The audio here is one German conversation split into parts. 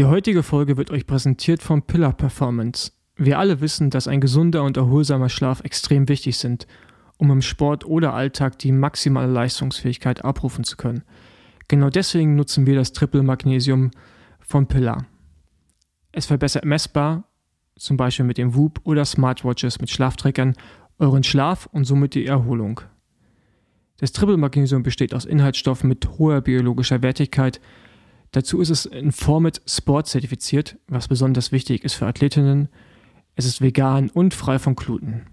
Die heutige Folge wird euch präsentiert von Pillar Performance. Wir alle wissen, dass ein gesunder und erholsamer Schlaf extrem wichtig sind, um im Sport oder Alltag die maximale Leistungsfähigkeit abrufen zu können. Genau deswegen nutzen wir das Triple Magnesium von Pillar. Es verbessert messbar, zum Beispiel mit dem Whoop oder Smartwatches mit Schlafträgern, euren Schlaf und somit die Erholung. Das Triple Magnesium besteht aus Inhaltsstoffen mit hoher biologischer Wertigkeit. Dazu ist es in Format Sport zertifiziert, was besonders wichtig ist für Athletinnen. Es ist vegan und frei von Gluten.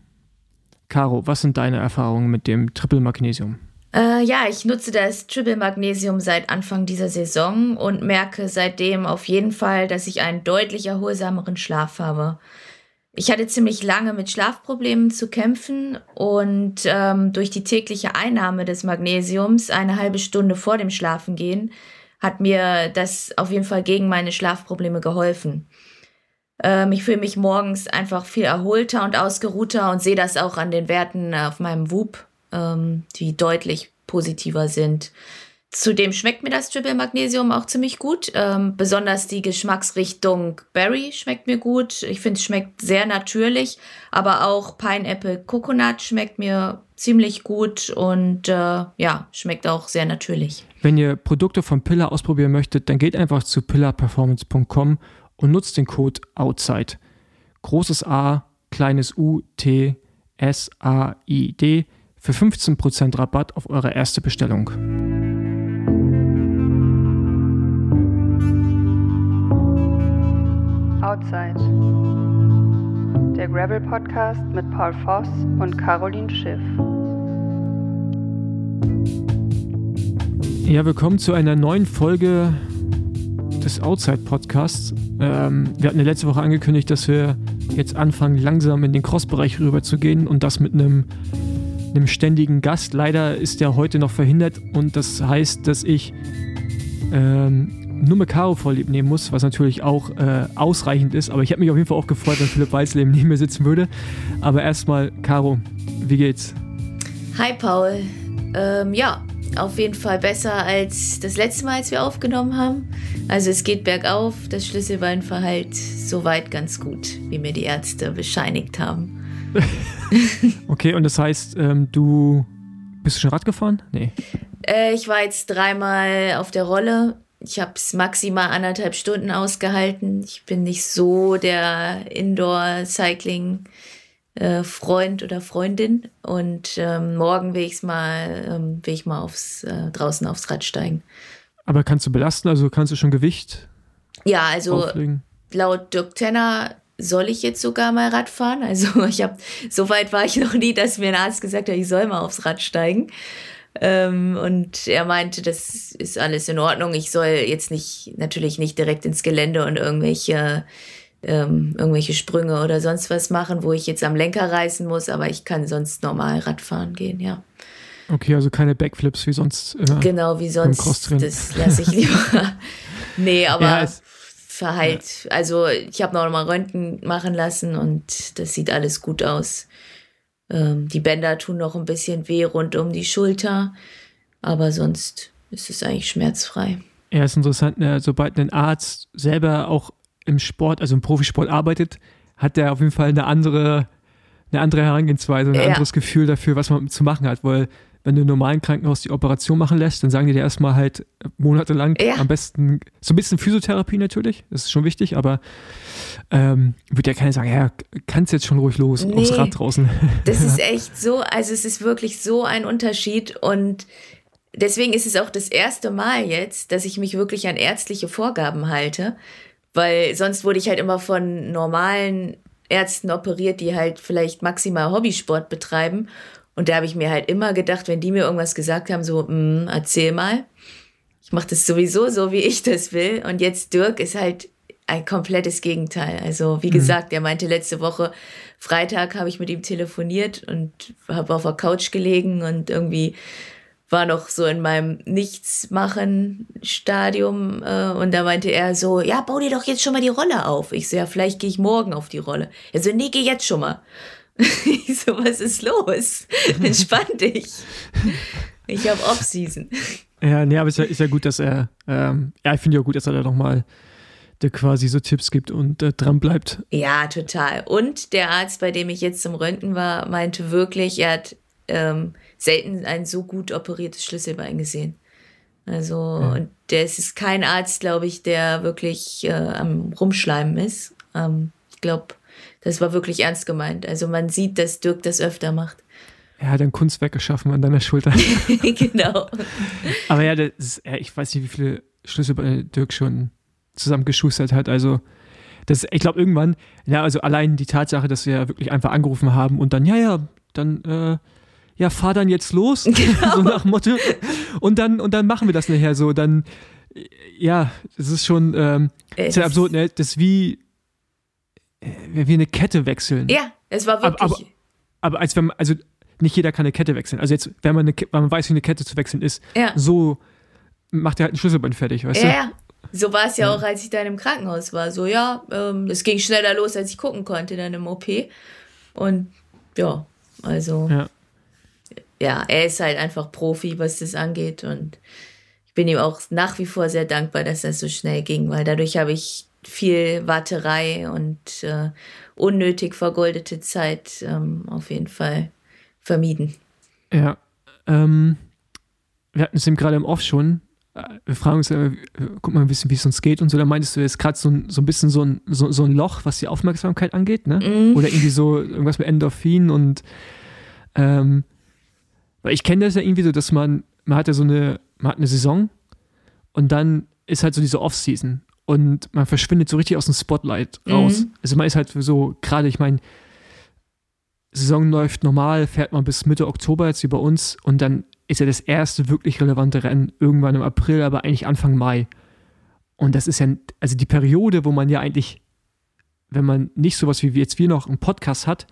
Caro, was sind deine Erfahrungen mit dem Triple Magnesium? Äh, ja, ich nutze das Triple Magnesium seit Anfang dieser Saison und merke seitdem auf jeden Fall, dass ich einen deutlich erholsameren Schlaf habe. Ich hatte ziemlich lange mit Schlafproblemen zu kämpfen und ähm, durch die tägliche Einnahme des Magnesiums eine halbe Stunde vor dem Schlafengehen hat mir das auf jeden Fall gegen meine Schlafprobleme geholfen. Ähm, ich fühle mich morgens einfach viel erholter und ausgeruhter und sehe das auch an den Werten auf meinem Whoop, ähm, die deutlich positiver sind. Zudem schmeckt mir das Triple Magnesium auch ziemlich gut. Ähm, besonders die Geschmacksrichtung Berry schmeckt mir gut. Ich finde, es schmeckt sehr natürlich. Aber auch Pineapple Coconut schmeckt mir ziemlich gut und äh, ja, schmeckt auch sehr natürlich. Wenn ihr Produkte von Pillar ausprobieren möchtet, dann geht einfach zu pillarperformance.com und nutzt den Code OUTSIDE. Großes A, kleines U, T, S, A, I, D für 15% Rabatt auf eure erste Bestellung. Outside. Der Gravel Podcast mit Paul Voss und Caroline Schiff. Ja, willkommen zu einer neuen Folge des Outside Podcasts. Ähm, wir hatten ja letzte Woche angekündigt, dass wir jetzt anfangen, langsam in den Cross-Bereich rüber zu gehen und das mit einem, einem ständigen Gast. Leider ist der heute noch verhindert und das heißt, dass ich ähm, nur mit Caro vorlieb nehmen muss, was natürlich auch äh, ausreichend ist. Aber ich hätte mich auf jeden Fall auch gefreut, wenn Philipp Weißleben neben mir sitzen würde. Aber erstmal, Caro, wie geht's? Hi Paul. Ähm, ja, auf jeden Fall besser als das letzte Mal, als wir aufgenommen haben. Also es geht bergauf. Das Schlüsselbeinverhalt soweit ganz gut, wie mir die Ärzte bescheinigt haben. okay, und das heißt, ähm, du bist schon Rad gefahren? Nee. Äh, ich war jetzt dreimal auf der Rolle ich habe es maximal anderthalb Stunden ausgehalten. Ich bin nicht so der Indoor-Cycling-Freund oder Freundin. Und ähm, morgen will, ich's mal, ähm, will ich mal aufs, äh, draußen aufs Rad steigen. Aber kannst du belasten? Also kannst du schon Gewicht? Ja, also auflegen? laut Dirk Tenner soll ich jetzt sogar mal Rad fahren. Also ich habe, so weit war ich noch nie, dass mir ein Arzt gesagt hat, ich soll mal aufs Rad steigen. Ähm, und er meinte, das ist alles in Ordnung. Ich soll jetzt nicht, natürlich nicht direkt ins Gelände und irgendwelche, ähm, irgendwelche Sprünge oder sonst was machen, wo ich jetzt am Lenker reißen muss, aber ich kann sonst normal Radfahren gehen, ja. Okay, also keine Backflips wie sonst. Äh, genau, wie sonst. Das lasse ich lieber. nee, aber ja, Verhalt. Ja. Also ich habe noch mal Röntgen machen lassen und das sieht alles gut aus. Ähm, die Bänder tun noch ein bisschen weh rund um die Schulter, aber sonst ist es eigentlich schmerzfrei. Ja, ist interessant, ne? sobald ein Arzt selber auch im Sport, also im Profisport arbeitet, hat er auf jeden Fall eine andere, eine andere Herangehensweise, ein ja. anderes Gefühl dafür, was man zu machen hat, weil wenn du im normalen Krankenhaus die Operation machen lässt, dann sagen die dir erstmal halt monatelang ja. am besten so ein bisschen Physiotherapie natürlich, das ist schon wichtig, aber ähm, wird ja keiner sagen, ja, kannst jetzt schon ruhig los nee, aufs Rad draußen. Das ist echt so, also es ist wirklich so ein Unterschied und deswegen ist es auch das erste Mal jetzt, dass ich mich wirklich an ärztliche Vorgaben halte, weil sonst wurde ich halt immer von normalen Ärzten operiert, die halt vielleicht maximal Hobbysport betreiben und da habe ich mir halt immer gedacht, wenn die mir irgendwas gesagt haben, so, mm, erzähl mal. Ich mache das sowieso so, wie ich das will. Und jetzt Dirk ist halt ein komplettes Gegenteil. Also wie mhm. gesagt, er meinte letzte Woche, Freitag habe ich mit ihm telefoniert und habe auf der Couch gelegen und irgendwie war noch so in meinem Nichtsmachen-Stadium äh, und da meinte er so, ja, bau dir doch jetzt schon mal die Rolle auf. Ich so, ja, vielleicht gehe ich morgen auf die Rolle. Er so, nee, geh jetzt schon mal. Ich so, was ist los? Entspann dich. Ich habe Off-Season. Ja, nee, aber ist ja, ist ja gut, dass er, ähm, ja, ich finde ja gut, dass er da nochmal der quasi so Tipps gibt und äh, dran bleibt. Ja, total. Und der Arzt, bei dem ich jetzt zum Röntgen war, meinte wirklich, er hat ähm, selten ein so gut operiertes Schlüsselbein gesehen. Also, ja. und der ist kein Arzt, glaube ich, der wirklich äh, am Rumschleimen ist. Ähm, ich glaube, das war wirklich ernst gemeint. Also man sieht, dass Dirk das öfter macht. Er hat ein Kunstwerk geschaffen an deiner Schulter. genau. Aber ja, ist, ich weiß nicht, wie viele Schlüssel Dirk schon zusammengeschustert hat. Also, das, ich glaube, irgendwann, ja, also allein die Tatsache, dass wir wirklich einfach angerufen haben und dann, ja, ja, dann, äh, ja, fahr dann jetzt los, genau. so nach Motto. Und dann, und dann machen wir das nachher so. Dann, ja, das ist schon, ähm, ist ja absurd, ne? Das ist wie, äh, wie eine Kette wechseln. Ja, es war wirklich. Aber, aber, aber als wenn man, also nicht jeder kann eine Kette wechseln. Also jetzt, wenn man, eine, wenn man weiß, wie eine Kette zu wechseln ist, ja. so macht er halt ein Schlüsselbein fertig, weißt ja, du? Ja, so war es ja, ja, auch, als ich da im Krankenhaus war. So, ja, ähm, es ging schneller los, als ich gucken konnte dann im OP. Und ja, also. Ja. ja, er ist halt einfach Profi, was das angeht. Und ich bin ihm auch nach wie vor sehr dankbar, dass das so schnell ging, weil dadurch habe ich viel Warterei und äh, unnötig vergoldete Zeit ähm, auf jeden Fall vermieden. Ja. Ähm, wir hatten es eben gerade im Off schon. Äh, wir fragen uns, äh, guck mal ein bisschen, wie es uns geht und so. Da meintest du jetzt gerade so, so ein bisschen so ein, so, so ein Loch, was die Aufmerksamkeit angeht, ne? Mm. Oder irgendwie so irgendwas mit Endorphin und ähm, weil ich kenne das ja irgendwie so, dass man, man hat ja so eine, man hat eine Saison und dann ist halt so diese Off-Season und man verschwindet so richtig aus dem Spotlight raus. Mhm. Also man ist halt so, gerade, ich meine, Saison läuft normal, fährt man bis Mitte Oktober jetzt wie bei uns und dann ist ja das erste wirklich relevante Rennen irgendwann im April, aber eigentlich Anfang Mai. Und das ist ja, also die Periode, wo man ja eigentlich, wenn man nicht sowas wie jetzt wir noch einen Podcast hat,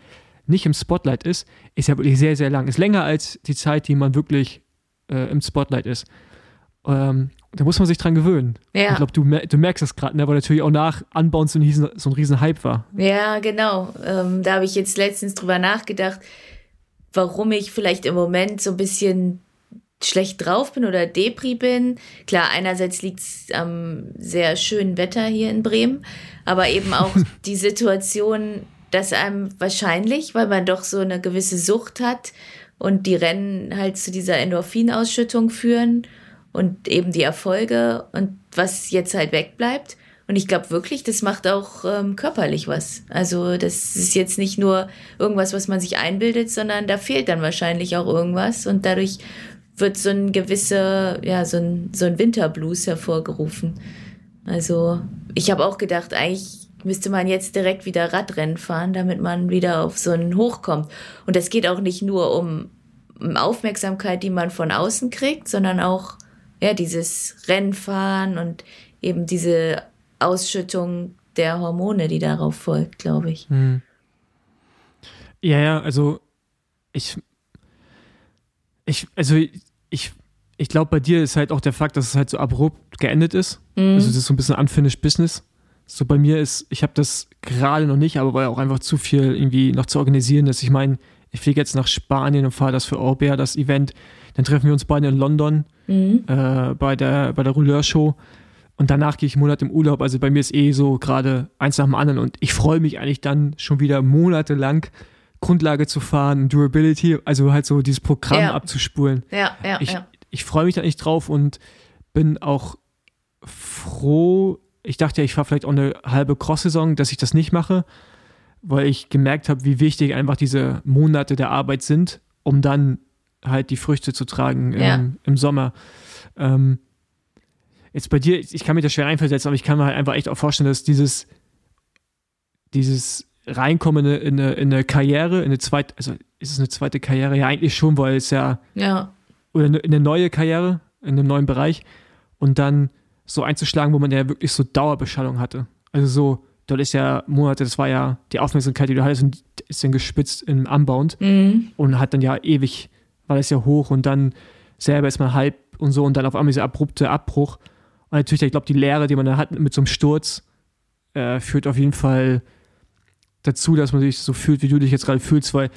nicht im Spotlight ist, ist ja wirklich sehr, sehr lang. Ist länger als die Zeit, die man wirklich äh, im Spotlight ist. Ähm, da muss man sich dran gewöhnen. Ja. Ich glaube, du, du, merkst das gerade, ne, weil natürlich auch nach Anbauen so ein riesen, so ein riesen Hype war. Ja, genau. Ähm, da habe ich jetzt letztens drüber nachgedacht, warum ich vielleicht im Moment so ein bisschen schlecht drauf bin oder Depri bin. Klar, einerseits liegt es am sehr schönen Wetter hier in Bremen, aber eben auch die Situation, dass einem wahrscheinlich, weil man doch so eine gewisse Sucht hat und die Rennen halt zu dieser Endorphinausschüttung führen und eben die Erfolge und was jetzt halt wegbleibt. Und ich glaube wirklich, das macht auch ähm, körperlich was. Also das ist jetzt nicht nur irgendwas, was man sich einbildet, sondern da fehlt dann wahrscheinlich auch irgendwas und dadurch wird so ein gewisser, ja, so ein, so ein Winterblues hervorgerufen. Also ich habe auch gedacht, eigentlich müsste man jetzt direkt wieder Radrennen fahren, damit man wieder auf so einen Hoch kommt. Und das geht auch nicht nur um Aufmerksamkeit, die man von außen kriegt, sondern auch ja, dieses Rennfahren und eben diese Ausschüttung der Hormone, die darauf folgt, glaube ich. Hm. Ja, ja, also ich, ich, also ich, ich glaube, bei dir ist halt auch der Fakt, dass es halt so abrupt geendet ist. Mhm. Also es ist so ein bisschen unfinished business. So bei mir ist, ich habe das gerade noch nicht, aber war ja auch einfach zu viel irgendwie noch zu organisieren, dass ich meine, ich fliege jetzt nach Spanien und fahre das für Orbea, das Event. Dann treffen wir uns beide in London mhm. äh, bei der, bei der Rouleur-Show. Und danach gehe ich einen Monat im Urlaub. Also bei mir ist eh so gerade eins nach dem anderen. Und ich freue mich eigentlich dann schon wieder monatelang Grundlage zu fahren, Durability, also halt so dieses Programm ja. abzuspulen. Ja, ja, ich, ja. ich freue mich da nicht drauf und bin auch froh. Ich dachte ja, ich fahre vielleicht auch eine halbe Cross-Saison, dass ich das nicht mache, weil ich gemerkt habe, wie wichtig einfach diese Monate der Arbeit sind, um dann halt die Früchte zu tragen ja. im, im, Sommer. Ähm, jetzt bei dir, ich kann mir das schwer einversetzen, aber ich kann mir halt einfach echt auch vorstellen, dass dieses, dieses Reinkommen in eine, in eine Karriere, in eine zweite, also ist es eine zweite Karriere? Ja, eigentlich schon, weil es ja, ja. oder eine, eine neue Karriere in einem neuen Bereich und dann so einzuschlagen, wo man ja wirklich so Dauerbeschallung hatte. Also so, dort ist ja Monate, das war ja die Aufmerksamkeit, die du hattest, und ist dann gespitzt im Unbound mhm. und hat dann ja ewig war das ja hoch und dann selber ist man halb und so und dann auf einmal dieser abrupte Abbruch. Und natürlich, ich glaube, die Lehre, die man da hat mit so einem Sturz, äh, führt auf jeden Fall dazu, dass man sich so fühlt, wie du dich jetzt gerade fühlst, weil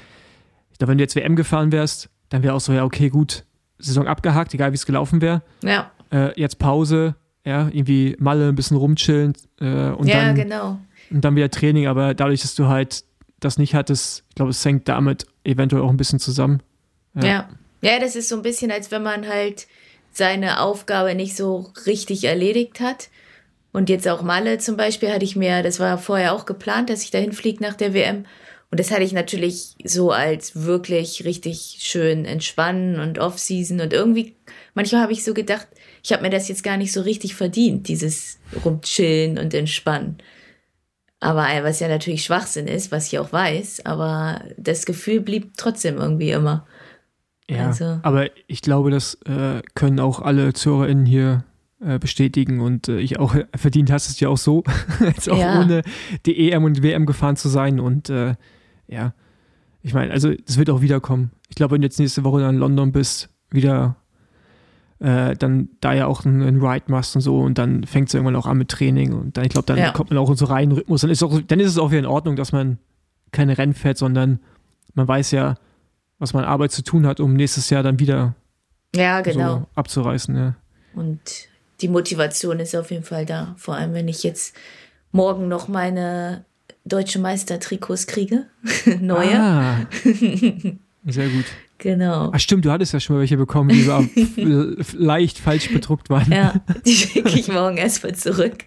ich glaube, wenn du jetzt WM gefahren wärst, dann wäre auch so, ja, okay, gut, Saison abgehakt, egal wie es gelaufen wäre. Ja. Äh, jetzt Pause, ja, irgendwie Malle ein bisschen rumchillen äh, und, ja, dann, genau. und dann wieder Training, aber dadurch, dass du halt das nicht hattest, ich glaube, es hängt damit eventuell auch ein bisschen zusammen. Ja. ja. das ist so ein bisschen, als wenn man halt seine Aufgabe nicht so richtig erledigt hat. Und jetzt auch Malle zum Beispiel hatte ich mir, das war vorher auch geplant, dass ich dahin fliege nach der WM. Und das hatte ich natürlich so als wirklich richtig schön entspannen und Off-Season. Und irgendwie, manchmal habe ich so gedacht, ich habe mir das jetzt gar nicht so richtig verdient, dieses rumchillen und entspannen. Aber was ja natürlich Schwachsinn ist, was ich auch weiß, aber das Gefühl blieb trotzdem irgendwie immer. Ja, also. aber ich glaube, das äh, können auch alle ZuhörerInnen hier äh, bestätigen und äh, ich auch verdient hast es ja auch so, als auch ja. ohne die EM und WM gefahren zu sein und äh, ja, ich meine, also das wird auch wiederkommen. Ich glaube, wenn du jetzt nächste Woche in London bist, wieder äh, dann da ja auch einen, Ride machst und so und dann fängt es irgendwann auch an mit Training und dann, ich glaube, dann ja. kommt man auch in so reinen Rhythmus. Dann ist, auch, dann ist es auch wieder in Ordnung, dass man keine Rennen fährt, sondern man weiß ja, was man Arbeit zu tun hat, um nächstes Jahr dann wieder ja, genau. so abzureißen. Ja. Und die Motivation ist auf jeden Fall da. Vor allem, wenn ich jetzt morgen noch meine deutsche Meistertrikots kriege. Neue. Ah, sehr gut. Genau. Ach stimmt, du hattest ja schon mal welche bekommen, die aber leicht falsch bedruckt waren. Ja, die schicke ich morgen erstmal zurück.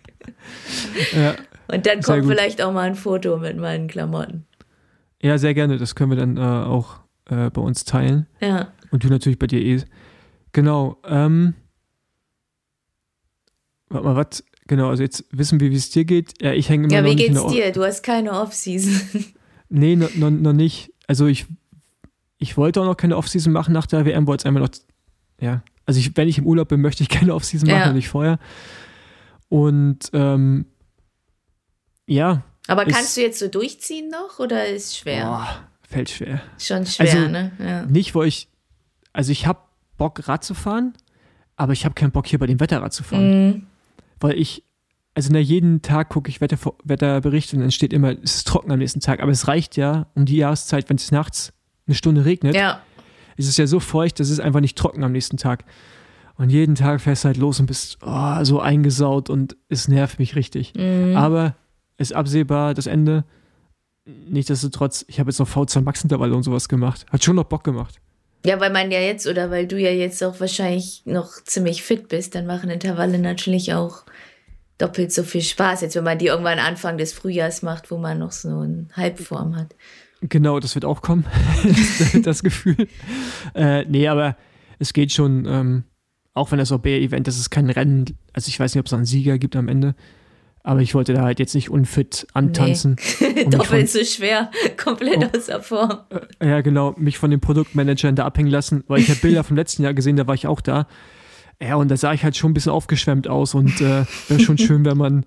Ja, Und dann kommt vielleicht auch mal ein Foto mit meinen Klamotten. Ja, sehr gerne. Das können wir dann äh, auch äh, bei uns teilen. Ja. Und du natürlich bei dir eh. Genau. Ähm, warte mal, was? Genau, also jetzt wissen wir, wie es dir geht. Ja, ich hänge immer ja, wie geht's dir? Du hast keine Off-Season. Nee, noch, noch, noch nicht. Also ich ich wollte auch noch keine Offseason machen nach der WM, wollte es einfach noch, ja, also ich, wenn ich im Urlaub bin, möchte ich keine Offseason machen, ja. nicht vorher. Und ähm, ja. Aber kannst ist, du jetzt so durchziehen noch oder ist schwer? Boah, fällt schwer. Schon schwer, also, ne? Ja. Nicht, wo ich, also ich habe Bock Rad zu fahren, aber ich habe keinen Bock hier bei dem Wetter Rad zu fahren. Mhm. Weil ich, also na, jeden Tag gucke ich Wetter, Wetterberichte und dann steht immer, es ist trocken am nächsten Tag. Aber es reicht ja um die Jahreszeit, wenn es nachts eine Stunde regnet, ja. ist es ja so feucht, das ist einfach nicht trocken am nächsten Tag. Und jeden Tag fährst du halt los und bist oh, so eingesaut und es nervt mich richtig. Mhm. Aber ist absehbar das Ende. Nichtsdestotrotz, ich habe jetzt noch V2 Max-Intervalle und sowas gemacht. Hat schon noch Bock gemacht. Ja, weil man ja jetzt, oder weil du ja jetzt auch wahrscheinlich noch ziemlich fit bist, dann machen Intervalle natürlich auch doppelt so viel Spaß, jetzt wenn man die irgendwann Anfang des Frühjahrs macht, wo man noch so eine Halbform hat. Genau, das wird auch kommen, das Gefühl. Äh, nee, aber es geht schon, ähm, auch wenn das OB-Event, das ist kein Rennen, also ich weiß nicht, ob es einen Sieger gibt am Ende, aber ich wollte da halt jetzt nicht unfit antanzen. Nee. Doppelt so schwer, komplett oh, außer Form. Äh, ja, genau, mich von den Produktmanagern da abhängen lassen, weil ich habe Bilder vom letzten Jahr gesehen, da war ich auch da. Ja, und da sah ich halt schon ein bisschen aufgeschwemmt aus und äh, wäre schon schön, wenn man,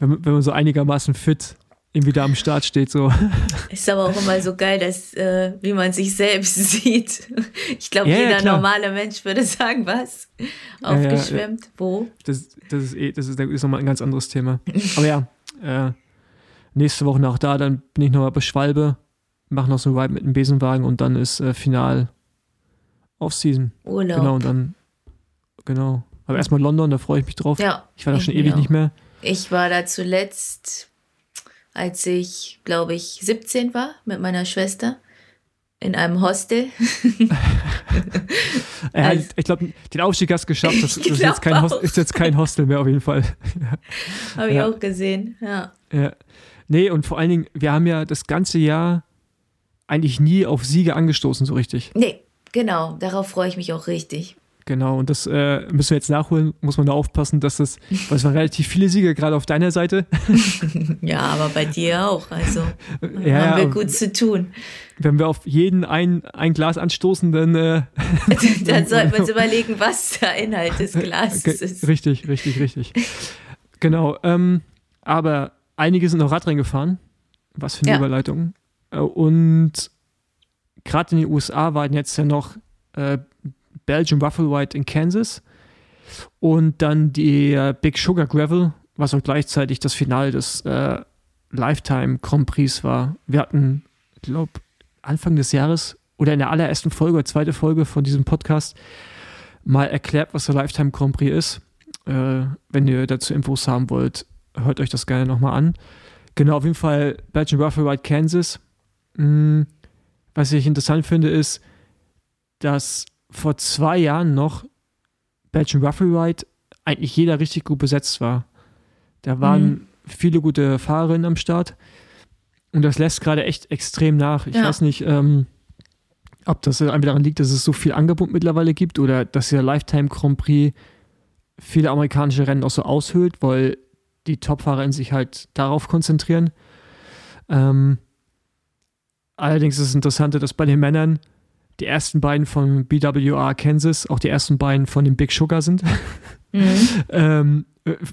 wenn, wenn man so einigermaßen fit irgendwie da am Start steht. So. Ist aber auch immer so geil, dass, äh, wie man sich selbst sieht. Ich glaube, ja, jeder ja, normale Mensch würde sagen, was? Aufgeschwemmt? Ja, Wo? Das, das, ist, eh, das ist, ist nochmal ein ganz anderes Thema. Aber ja, äh, nächste Woche nach da, dann bin ich nochmal bei Schwalbe, mache noch so ein Ride mit dem Besenwagen und dann ist äh, Final Off-Season. Urlaub. Genau, und dann, genau. Aber erstmal London, da freue ich mich drauf. Ja. Ich war da schon ewig auch. nicht mehr. Ich war da zuletzt als ich, glaube ich, 17 war mit meiner Schwester in einem Hostel. ja, also, ich glaube, den Aufstieg hast du geschafft. Das, das ist, jetzt kein Hostel, ist, jetzt kein Hostel mehr auf jeden Fall. Habe ich ja. auch gesehen, ja. ja. Nee, und vor allen Dingen, wir haben ja das ganze Jahr eigentlich nie auf Siege angestoßen, so richtig. Nee, genau. Darauf freue ich mich auch richtig. Genau, und das äh, müssen wir jetzt nachholen, muss man da aufpassen, dass das, weil es waren relativ viele Siege gerade auf deiner Seite. ja, aber bei dir auch, also ja, haben wir gut zu tun. Wenn wir auf jeden ein, ein Glas anstoßen, dann äh, dann sollten wir uns überlegen, was der Inhalt des Glases ist. Richtig, richtig, richtig. Genau, ähm, aber einige sind noch Radrennen gefahren, was für eine ja. Überleitung. Äh, und gerade in den USA waren jetzt ja noch äh, Belgian Waffle White in Kansas und dann die Big Sugar Gravel, was auch gleichzeitig das Finale des äh, Lifetime Grand Prix war. Wir hatten, glaube, Anfang des Jahres oder in der allerersten Folge oder zweite Folge von diesem Podcast mal erklärt, was der Lifetime Grand Prix ist. Äh, wenn ihr dazu Infos haben wollt, hört euch das gerne nochmal an. Genau, auf jeden Fall Belgian Ruffle Ride Kansas. Hm, was ich interessant finde, ist, dass vor zwei Jahren noch Belgian Ruffle Ride eigentlich jeder richtig gut besetzt war. Da waren mhm. viele gute Fahrerinnen am Start. Und das lässt gerade echt extrem nach. Ich ja. weiß nicht, ähm, ob das einfach daran liegt, dass es so viel Angebot mittlerweile gibt oder dass der Lifetime Grand Prix viele amerikanische Rennen auch so aushöhlt, weil die Topfahrer sich halt darauf konzentrieren. Ähm, allerdings ist es interessant, dass bei den Männern die ersten beiden von BWR Kansas auch die ersten beiden von dem Big Sugar sind. Mhm. ähm,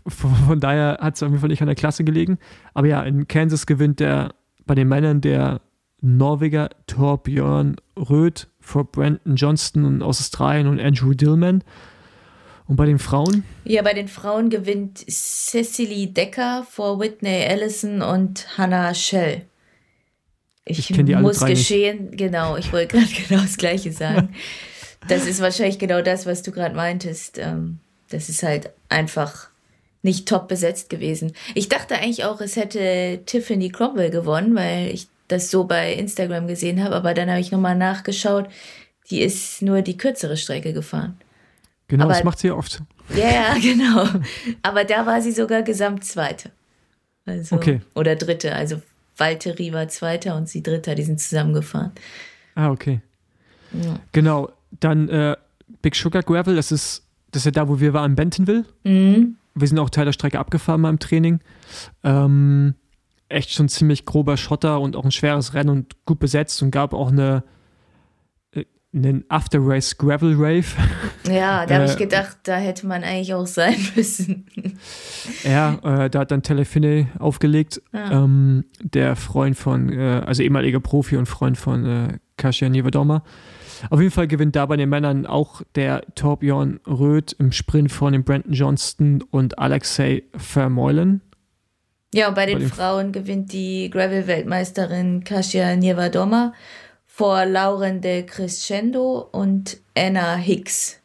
von daher hat es auf jeden Fall nicht an der Klasse gelegen. Aber ja, in Kansas gewinnt der bei den Männern der Norweger Torbjörn Röth vor Brandon Johnston aus Australien und Andrew Dillman. Und bei den Frauen? Ja, bei den Frauen gewinnt Cecily Decker vor Whitney Allison und Hannah Schell. Ich, ich muss geschehen, nicht. genau, ich wollte gerade genau das Gleiche sagen. das ist wahrscheinlich genau das, was du gerade meintest. Ähm, das ist halt einfach nicht top besetzt gewesen. Ich dachte eigentlich auch, es hätte Tiffany Cromwell gewonnen, weil ich das so bei Instagram gesehen habe, aber dann habe ich nochmal nachgeschaut, die ist nur die kürzere Strecke gefahren. Genau, aber, das macht sie oft. Ja, ja, genau. Aber da war sie sogar Gesamtzweite. Also, okay. Oder Dritte. Also Valtteri war Zweiter und sie Dritter. Die sind zusammengefahren. Ah, okay. Ja. Genau. Dann äh, Big Sugar Gravel, das ist, das ist ja da, wo wir waren, in Bentonville. Mhm. Wir sind auch Teil der Strecke abgefahren beim Training. Ähm, echt schon ziemlich grober Schotter und auch ein schweres Rennen und gut besetzt und gab auch eine einen After Race Gravel Rave. Ja, da habe äh, ich gedacht, da hätte man eigentlich auch sein müssen. ja, äh, da hat dann Telefine aufgelegt, ja. ähm, der Freund von, äh, also ehemaliger Profi und Freund von äh, Kasia Nievedoma. Auf jeden Fall gewinnt da bei den Männern auch der Torbjörn Röth im Sprint von dem Brandon Johnston und Alexei Vermeulen. Ja, und bei den, bei den Frauen gewinnt die Gravel-Weltmeisterin Kasia Nievedoma vor Lauren de Crescendo und Anna Hicks.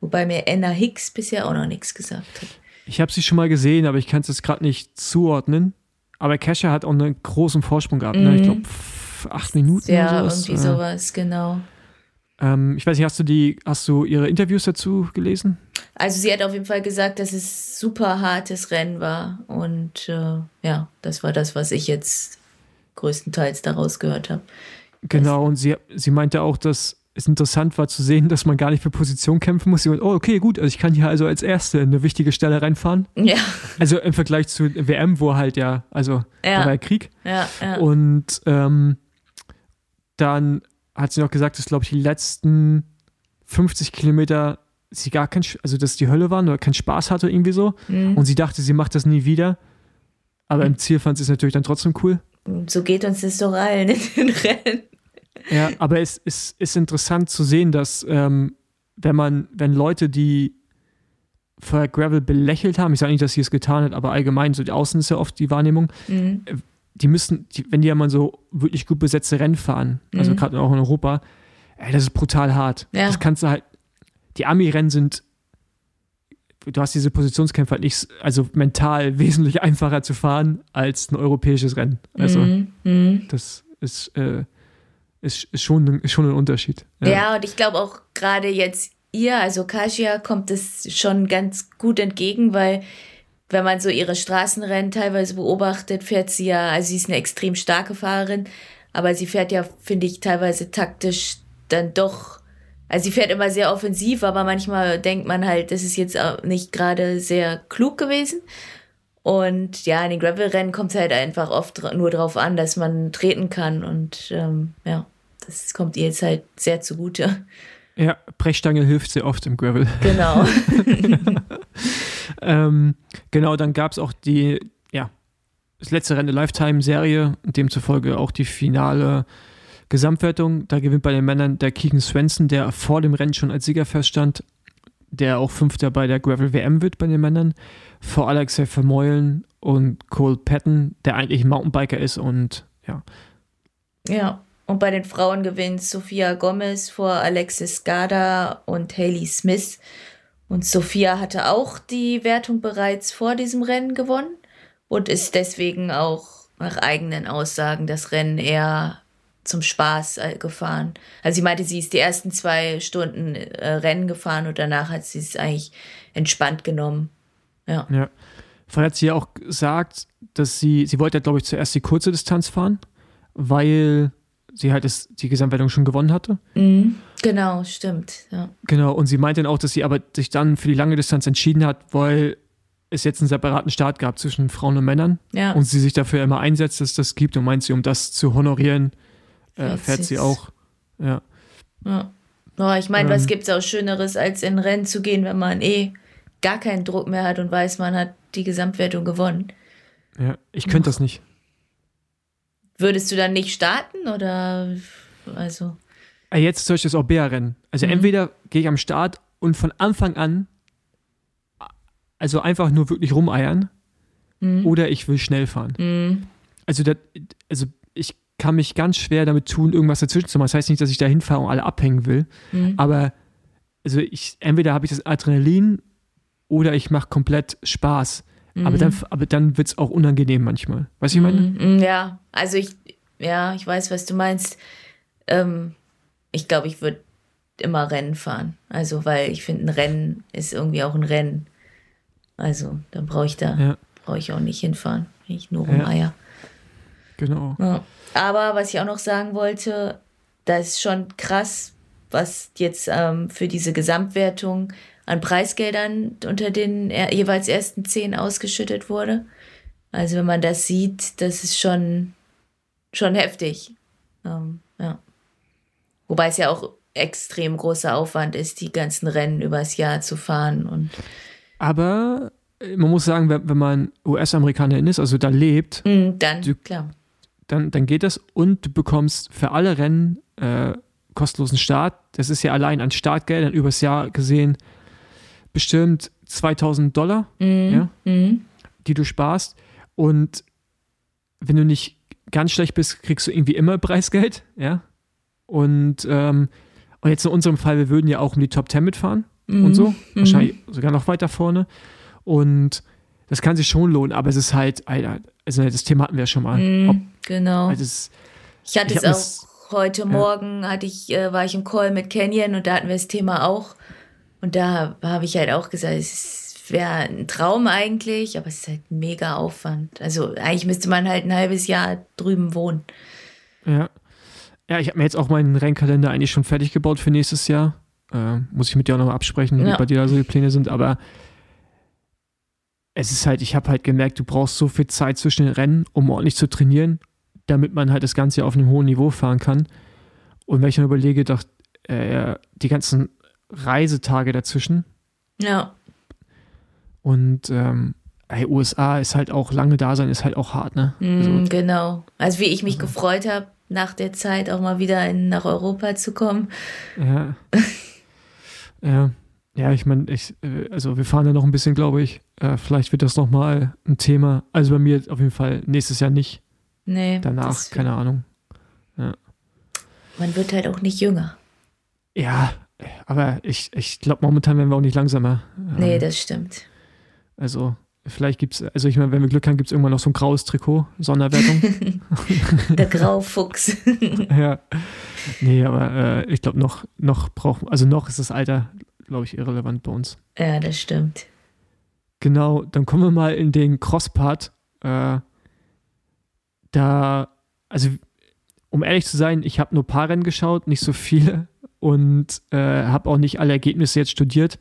Wobei mir Anna Hicks bisher auch noch nichts gesagt hat. Ich habe sie schon mal gesehen, aber ich kann es jetzt gerade nicht zuordnen. Aber Kesha hat auch einen großen Vorsprung gehabt. Mhm. Ne? Ich glaube, mhm. acht Minuten ja, oder sowas. irgendwie sowas, genau. Ähm, ich weiß nicht, hast du die, hast du ihre Interviews dazu gelesen? Also sie hat auf jeden Fall gesagt, dass es super hartes Rennen war. Und äh, ja, das war das, was ich jetzt größtenteils daraus gehört habe. Genau, und sie, sie meinte auch, dass es interessant war zu sehen, dass man gar nicht für Position kämpfen muss. Sie meinte, oh, okay, gut, also ich kann hier also als Erste eine wichtige Stelle reinfahren. Ja. Also im Vergleich zu WM, wo halt ja, also ja. da war ja Krieg. Ja, ja. Und ähm, dann hat sie noch gesagt, dass, glaube ich, die letzten 50 Kilometer sie gar kein, also dass die Hölle waren oder keinen Spaß hatte irgendwie so. Mhm. Und sie dachte, sie macht das nie wieder. Aber mhm. im Ziel fand sie es natürlich dann trotzdem cool. So geht uns das doch allen in den Rennen. Ja, aber es ist, ist interessant zu sehen, dass ähm, wenn man, wenn Leute, die vorher Gravel belächelt haben, ich sage nicht, dass sie es getan hat, aber allgemein, so die Außen ist ja oft die Wahrnehmung, mhm. Äh, die müssen, die, wenn die ja mal so wirklich gut besetzte Rennen fahren, also mhm. gerade auch in Europa, ey, das ist brutal hart. Ja. Das kannst du halt, die Ami-Rennen sind, du hast diese Positionskämpfe halt nicht, also mental wesentlich einfacher zu fahren als ein europäisches Rennen. Also, mhm. mhm. das ist, äh, ist, ist, schon, ist schon ein Unterschied. Ja, ja und ich glaube auch gerade jetzt ihr, also Kasia, kommt es schon ganz gut entgegen, weil wenn man so ihre Straßenrennen teilweise beobachtet, fährt sie ja, also sie ist eine extrem starke Fahrerin, aber sie fährt ja, finde ich, teilweise taktisch dann doch, also sie fährt immer sehr offensiv, aber manchmal denkt man halt, das ist jetzt nicht gerade sehr klug gewesen. Und ja, in den Gravel-Rennen kommt es halt einfach oft nur darauf an, dass man treten kann und ähm, ja das kommt ihr jetzt halt sehr zugute. Ja, Brechstange hilft sehr oft im Gravel. Genau. ähm, genau, dann gab es auch die, ja, das letzte Rennen der Lifetime-Serie, demzufolge auch die finale Gesamtwertung. Da gewinnt bei den Männern der Keegan Swenson, der vor dem Rennen schon als Sieger feststand, der auch Fünfter bei der Gravel WM wird bei den Männern, vor Alexei Vermeulen und Cole Patton, der eigentlich Mountainbiker ist und ja. Ja, und bei den Frauen gewinnt Sophia Gomez vor Alexis Gada und Hayley Smith. Und Sophia hatte auch die Wertung bereits vor diesem Rennen gewonnen und ist deswegen auch nach eigenen Aussagen das Rennen eher zum Spaß äh, gefahren. Also sie meinte, sie ist die ersten zwei Stunden äh, Rennen gefahren und danach hat sie es eigentlich entspannt genommen. Ja. ja. Vorher hat sie ja auch gesagt, dass sie, sie wollte, glaube ich, zuerst die kurze Distanz fahren, weil sie halt das, die Gesamtwertung schon gewonnen hatte. Mhm. Genau, stimmt. Ja. Genau, und sie meinte dann auch, dass sie aber sich dann für die lange Distanz entschieden hat, weil es jetzt einen separaten Start gab zwischen Frauen und Männern ja. und sie sich dafür immer einsetzt, dass das gibt und meint sie, um das zu honorieren, äh, fährt sie auch. Ja. ja. Oh, ich meine, ähm, was gibt es auch Schöneres, als in Rennen zu gehen, wenn man eh gar keinen Druck mehr hat und weiß, man hat die Gesamtwertung gewonnen. Ja, ich könnte das nicht. Würdest du dann nicht starten oder also? Ah, jetzt zum Beispiel das Orbea-Rennen. Also mhm. entweder gehe ich am Start und von Anfang an, also einfach nur wirklich rumeiern, mhm. oder ich will schnell fahren. Mhm. Also, das, also kann mich ganz schwer damit tun, irgendwas dazwischen zu machen. Das heißt nicht, dass ich da hinfahre und alle abhängen will, mhm. aber also ich, entweder habe ich das Adrenalin oder ich mache komplett Spaß. Mhm. Aber dann, aber dann wird es auch unangenehm manchmal. Weißt du, ich meine? Mhm. Ja, also ich, ja, ich weiß, was du meinst. Ähm, ich glaube, ich würde immer Rennen fahren. Also, weil ich finde, ein Rennen ist irgendwie auch ein Rennen. Also, dann brauche ich da, ja. brauche ich auch nicht hinfahren. Ich nur rumeier. Ja. Genau. Ja. Aber was ich auch noch sagen wollte, das ist schon krass, was jetzt ähm, für diese Gesamtwertung an Preisgeldern unter den jeweils ersten zehn ausgeschüttet wurde. Also wenn man das sieht, das ist schon, schon heftig. Ähm, ja. Wobei es ja auch extrem großer Aufwand ist, die ganzen Rennen übers Jahr zu fahren. Und Aber äh, man muss sagen, wenn, wenn man US-Amerikanerin ist, also da lebt, mm, dann, du, klar. Dann, dann geht das und du bekommst für alle Rennen äh, kostenlosen Start. Das ist ja allein an Startgeldern übers Jahr gesehen bestimmt 2000 Dollar, mhm. ja, mhm. die du sparst. Und wenn du nicht ganz schlecht bist, kriegst du irgendwie immer Preisgeld, ja. Und, ähm, und jetzt in unserem Fall, wir würden ja auch um die Top 10 mitfahren mhm. und so. Mhm. Wahrscheinlich sogar noch weiter vorne. Und das kann sich schon lohnen, aber es ist halt, Alter, also das Thema hatten wir ja schon mal. Mhm, Ob, genau. Also ich hatte ich es auch heute Morgen, hatte ich, äh, war ich im Call mit Canyon und da hatten wir das Thema auch. Und da habe ich halt auch gesagt, es wäre ein Traum eigentlich, aber es ist halt mega Aufwand. Also eigentlich müsste man halt ein halbes Jahr drüben wohnen. Ja. Ja, ich habe mir jetzt auch meinen Rennkalender eigentlich schon fertig gebaut für nächstes Jahr. Äh, muss ich mit dir auch noch absprechen, ja. wie bei dir da so die Pläne sind. Aber es ist halt, ich habe halt gemerkt, du brauchst so viel Zeit zwischen den Rennen, um ordentlich zu trainieren, damit man halt das Ganze auf einem hohen Niveau fahren kann. Und wenn ich dann überlege, doch, äh, die ganzen Reisetage dazwischen. Ja. Und ähm, hey, USA ist halt auch lange da sein, ist halt auch hart, ne? Mm, also, genau. Also wie ich mich also. gefreut habe, nach der Zeit auch mal wieder in, nach Europa zu kommen. Ja. ja. Ja, ich meine, ich, äh, also wir fahren ja noch ein bisschen, glaube ich. Äh, vielleicht wird das nochmal ein Thema. Also bei mir auf jeden Fall nächstes Jahr nicht. Nee. Danach, keine Ahnung. Ja. Man wird halt auch nicht jünger. Ja, aber ich, ich glaube, momentan werden wir auch nicht langsamer. Nee, ähm, das stimmt. Also, vielleicht gibt es, also ich meine, wenn wir Glück haben, gibt es irgendwann noch so ein graues Trikot, Sonderwertung. Der Graufuchs. ja. Nee, aber äh, ich glaube, noch, noch brauchen, also noch ist das Alter, glaube ich, irrelevant bei uns. Ja, das stimmt. Genau, dann kommen wir mal in den Cross-Part. Äh, da, also um ehrlich zu sein, ich habe nur ein paar Rennen geschaut, nicht so viele und äh, habe auch nicht alle Ergebnisse jetzt studiert,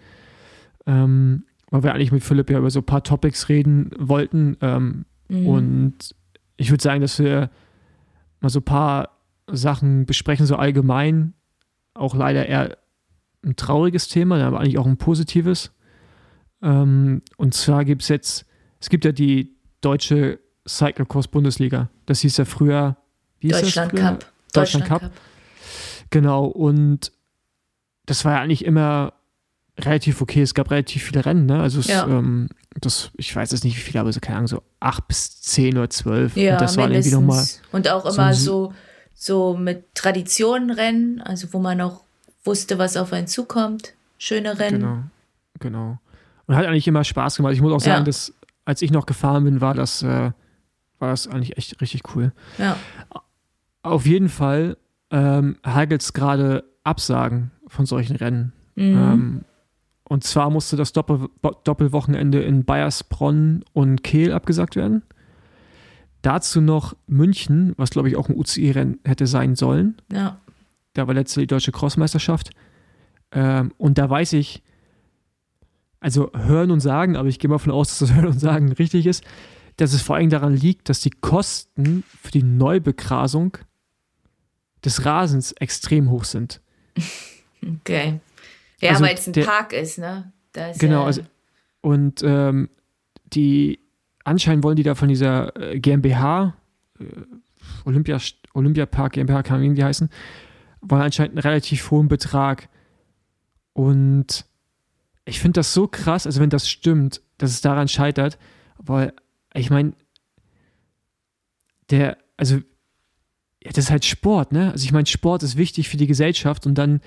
ähm, weil wir eigentlich mit Philipp ja über so ein paar Topics reden wollten. Ähm, mhm. Und ich würde sagen, dass wir mal so ein paar Sachen besprechen, so allgemein. Auch leider eher ein trauriges Thema, aber eigentlich auch ein positives. Ähm, und zwar gibt es jetzt, es gibt ja die deutsche Cyclocross Bundesliga. Das hieß ja früher, wie Deutschland das Cup. Deutschland, Deutschland Cup. Cup. Genau, und das war ja eigentlich immer relativ okay. Es gab relativ viele Rennen, ne? Also es, ja. ähm, das, ich weiß jetzt nicht wie viele, aber so keine Ahnung, so acht bis zehn oder zwölf. Ja, und das war irgendwie nochmal. Und auch immer so, so, mit Traditionenrennen, also wo man auch wusste, was auf einen zukommt. Schöne Rennen. Genau. Genau. Und hat eigentlich immer Spaß gemacht. Ich muss auch sagen, Ja. dass als ich noch gefahren bin, war das, äh, war das eigentlich echt richtig cool. Ja. Auf jeden Fall ähm, hagelt es gerade Absagen von solchen Rennen. Mhm. Ähm, und zwar musste das Doppel Doppelwochenende in Bayersbronn und Kehl abgesagt werden. Dazu noch München, was glaube ich auch ein UCI-Rennen hätte sein sollen. ja. Da war letzte die deutsche Crossmeisterschaft. Ähm, und da weiß ich, also hören und sagen, aber ich gehe mal davon aus, dass das Hören und Sagen richtig ist, dass es vor allem daran liegt, dass die Kosten für die Neubegrasung des Rasens extrem hoch sind. Okay. Ja, Also weil es ein der- Park ist, ne? Ist Genau, ja, also und ähm, die anscheinend wollen die da von dieser äh, GmbH, äh, Olympia, Olympiapark GmbH, kann man wie die heißen, wollen anscheinend einen relativ hohen Betrag. Und ich finde das so krass, also wenn das stimmt, dass es daran scheitert, weil ich meine, der, also ja, das ist halt Sport, ne? Also ich meine, Sport ist wichtig für die Gesellschaft und dann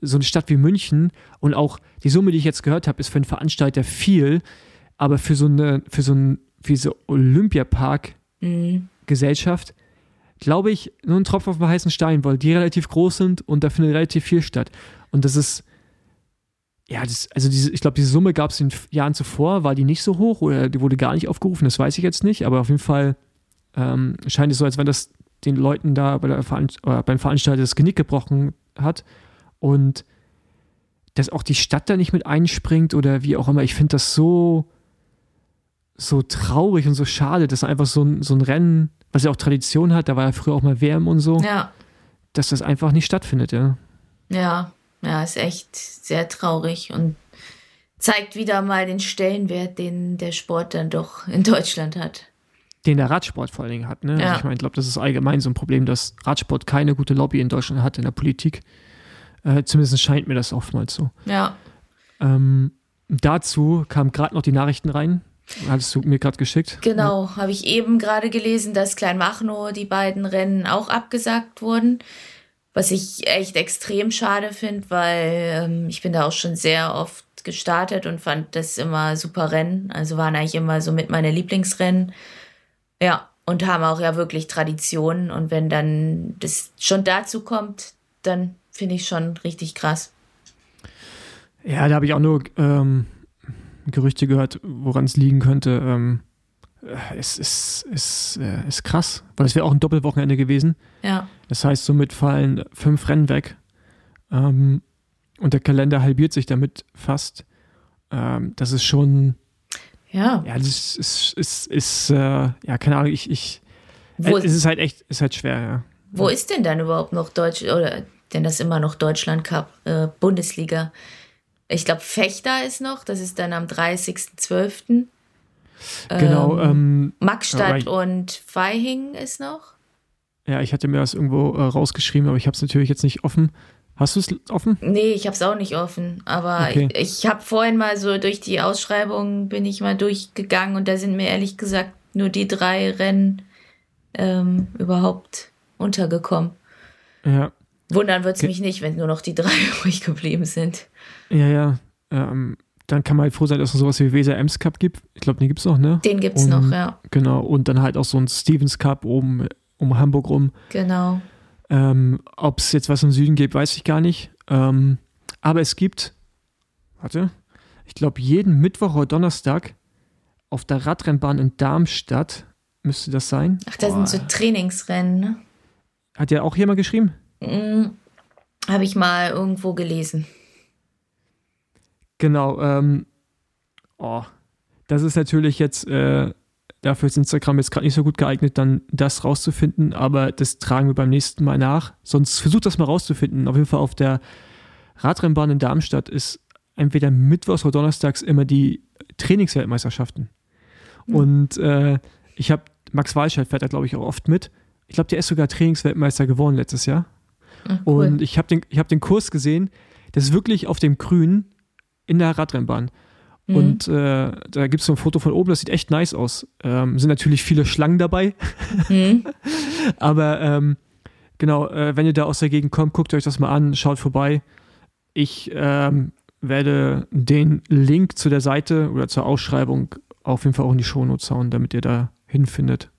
so eine Stadt wie München und auch die Summe, die ich jetzt gehört habe, ist für einen Veranstalter viel, aber für so eine, für so ein, für so Olympiapark-Gesellschaft, Mhm. glaube ich, nur ein Tropfen auf dem heißen Stein, weil die relativ groß sind und da findet relativ viel statt. Und das ist, ja, das, also diese, ich glaube, diese Summe gab es in Jahren zuvor, war die nicht so hoch oder die wurde gar nicht aufgerufen, das weiß ich jetzt nicht, aber auf jeden Fall ähm, scheint es so, als wenn das den Leuten da bei der Veranst oder beim Veranstalter das Genick gebrochen hat und dass auch die Stadt da nicht mit einspringt oder wie auch immer. Ich finde das so, so traurig und so schade, dass einfach so ein, so ein Rennen, was ja auch Tradition hat, da war ja früher auch mal WM und so, ja, dass das einfach nicht stattfindet, ja. ja, ja, ist echt sehr traurig und zeigt wieder mal den Stellenwert, den der Sport dann doch in Deutschland hat. Den der Radsport vor allen Dingen hat, ne? Ja. Also ich meine, ich glaube, das ist allgemein so ein Problem, dass Radsport keine gute Lobby in Deutschland hat in der Politik. Äh, zumindest scheint mir das oftmals so. Ja, Ähm, dazu kamen gerade noch die Nachrichten rein. Hattest du mir gerade geschickt? genau. Habe ich eben gerade gelesen, dass Kleinmachnow die beiden Rennen auch abgesagt wurden. Was ich echt extrem schade finde, weil ähm, ich bin da auch schon sehr oft gestartet und fand das immer super Rennen. Also waren eigentlich immer so mit meine Lieblingsrennen. Ja, und haben auch ja wirklich Traditionen. Und wenn dann das schon dazu kommt, dann finde ich schon richtig krass. Ja, da habe ich auch nur ähm, Gerüchte gehört, woran es liegen könnte. Ähm, äh, es ist, ist, äh, ist krass, weil es wäre auch ein Doppelwochenende gewesen. Ja, Das heißt, somit fallen fünf Rennen weg. Ähm, und der Kalender halbiert sich damit fast. Ähm, das ist schon, ja. ja, das ist, ist, ist, äh, ja, keine Ahnung, ich, ich, Wo, äh, es ist halt echt, ist halt schwer, ja. wo ist denn dann überhaupt noch Deutsch oder denn das immer noch Deutschland Cup, äh, Bundesliga? Ich glaube, Fechter ist noch, das ist dann am 30.12. Genau, ähm, Magstadt aber und Vaihingen ist noch. ja, ich hatte mir das irgendwo äh, rausgeschrieben, aber ich habe es natürlich jetzt nicht offen. Hast du es offen? Nee, ich habe es auch nicht offen. Aber Okay. ich, ich habe vorhin mal so durch die Ausschreibung bin ich mal durchgegangen und da sind mir ehrlich gesagt nur die drei Rennen ähm, überhaupt untergekommen. Ja, Wundern wird es mich nicht, wenn nur noch die drei ruhig geblieben sind. ja, ja. Ähm, dann kann man halt froh sein, dass es sowas wie Weser Ems Cup gibt. Ich glaube, den gibt es noch, ne? Den gibt's Und- noch, ja. Genau. Und dann halt auch so ein Stevens Cup oben um Hamburg rum. Genau. Ähm, Ob es jetzt was im Süden gibt, weiß ich gar nicht. Ähm, aber es gibt, warte, ich glaube, jeden Mittwoch oder Donnerstag auf der Radrennbahn in Darmstadt müsste das sein. Ach, da sind so Trainingsrennen, ne? Hat ja auch hier mal geschrieben? Mhm. Habe ich mal irgendwo gelesen. Genau. Ähm, oh, das ist natürlich jetzt, äh, dafür ist Instagram jetzt gerade nicht so gut geeignet, dann das rauszufinden, aber das tragen wir beim nächsten Mal nach. Sonst versucht das mal rauszufinden. Auf jeden Fall auf der Radrennbahn in Darmstadt ist entweder mittwochs oder donnerstags immer die Trainingsweltmeisterschaften. Mhm. Und äh, ich habe, Max Walscheid fährt da, glaube ich, auch oft mit. Ich glaube, der ist sogar Trainingsweltmeister geworden letztes Jahr. Ah, cool. Und ich habe den, ich hab den Kurs gesehen, das ist wirklich auf dem Grün in der Radrennbahn. Mhm. Und äh, da gibt es so ein Foto von oben, das sieht echt nice aus. Ähm, sind natürlich viele Schlangen dabei, Mhm. aber ähm, genau, äh, wenn ihr da aus der Gegend kommt, guckt euch das mal an, schaut vorbei. Ich ähm, werde den Link zu der Seite oder zur Ausschreibung auf jeden Fall auch in die Shownotes hauen, damit ihr da hinfindet.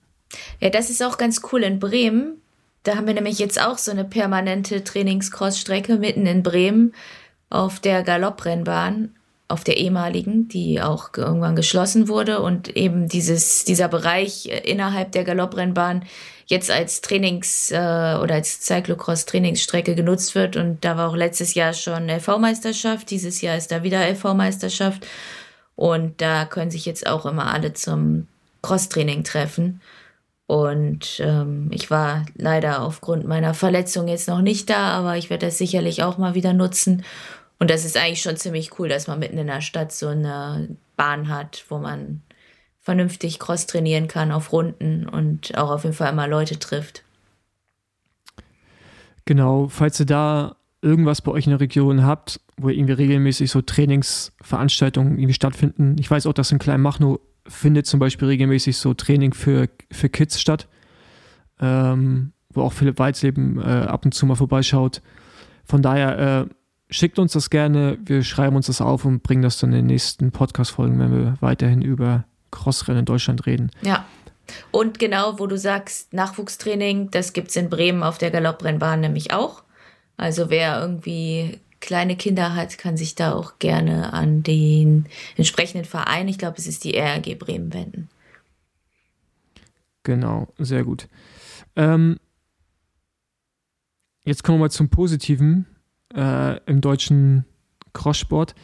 Ja, das ist auch ganz cool in Bremen. Da haben wir nämlich jetzt auch so eine permanente Trainings-Cross-Strecke mitten in Bremen auf der Galopprennbahn, auf der ehemaligen, die auch irgendwann geschlossen wurde und eben dieses, dieser Bereich innerhalb der Galopprennbahn jetzt als Trainings- äh, oder als Cyclocross-Trainingsstrecke genutzt wird. Und da war auch letztes Jahr schon LV-Meisterschaft, dieses Jahr ist da wieder LV-Meisterschaft. Und da können sich jetzt auch immer alle zum Cross-Training treffen. Und ähm, ich war leider aufgrund meiner Verletzung jetzt noch nicht da, aber ich werde das sicherlich auch mal wieder nutzen. Und das ist eigentlich schon ziemlich cool, dass man mitten in der Stadt so eine Bahn hat, wo man vernünftig Cross trainieren kann auf Runden und auch auf jeden Fall immer Leute trifft. Genau, falls ihr da irgendwas bei euch in der Region habt, wo irgendwie regelmäßig so Trainingsveranstaltungen irgendwie stattfinden. Ich weiß auch, dass in Kleinmachnow findet zum Beispiel regelmäßig so Training für, für Kids statt, ähm, wo auch Philipp Weizleben äh, ab und zu mal vorbeischaut. Von daher äh, schickt uns das gerne, wir schreiben uns das auf und bringen das dann in den nächsten Podcast-Folgen, wenn wir weiterhin über Crossrennen in Deutschland reden. Ja. Und genau, wo du sagst, Nachwuchstraining, das gibt es in Bremen auf der Galopprennbahn nämlich auch. Also wer irgendwie kleine Kinder hat, kann sich da auch gerne an den entsprechenden Verein, ich glaube, es ist die RRG Bremen, wenden. Genau, sehr gut. Ähm, jetzt kommen wir mal zum Positiven äh, im deutschen Crosssport.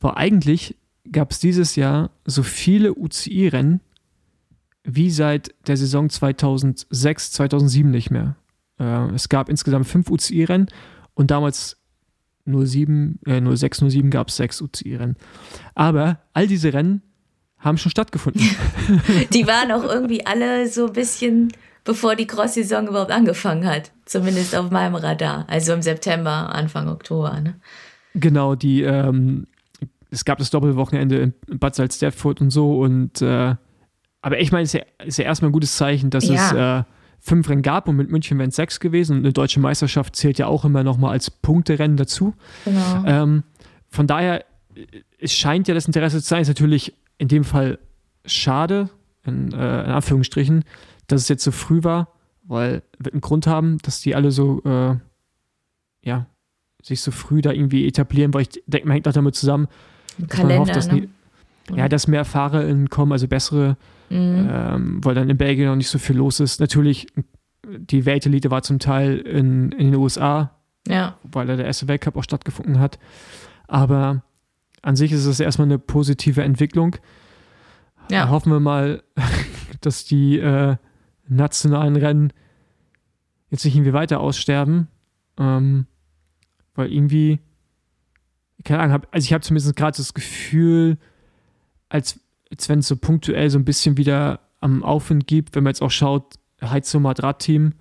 War eigentlich gab es dieses Jahr so viele UCI-Rennen wie seit der Saison 2006, 2007 nicht mehr. Äh, es gab insgesamt fünf UCI-Rennen und damals 07, äh, 06, 07 gab es sechs UCI-Rennen. Aber all diese Rennen haben schon stattgefunden. Die waren auch irgendwie alle so ein bisschen, bevor die Cross-Saison überhaupt angefangen hat. Zumindest auf meinem Radar. Also im September, Anfang Oktober. Ne? Genau, die, ähm, es gab das Doppelwochenende in Bad Salzdorf und so und äh, aber ich meine, es ist ja, ist ja erstmal ein gutes Zeichen, dass ja. es äh, fünf Rennen gab und mit München wären es sechs gewesen. Und eine deutsche Meisterschaft zählt ja auch immer nochmal als Punkterennen dazu. Genau. Ähm, von daher, es scheint ja das Interesse zu sein. Ist natürlich in dem Fall schade, in, äh, in Anführungsstrichen, dass es jetzt so früh war, weil wird einen Grund haben, dass die alle so, äh, ja, sich so früh da irgendwie etablieren, weil ich denke, man hängt auch damit zusammen, dass Kalender, man hofft, dass, ne? die, ja, dass mehr FahrerInnen kommen, also bessere mhm. ähm, weil dann in Belgien noch nicht so viel los ist. Natürlich, die Weltelite war zum Teil in, in den USA, ja. weil da der erste Weltcup auch stattgefunden hat. Aber an sich ist es erstmal eine positive Entwicklung. Ja. Hoffen wir mal, dass die äh, nationalen Rennen jetzt nicht irgendwie weiter aussterben. Ähm, weil irgendwie, keine Ahnung, also ich habe zumindest gerade das Gefühl, als jetzt wenn es so punktuell so ein bisschen wieder am Aufwind gibt, wenn man jetzt auch schaut, Heizo Madrat-Team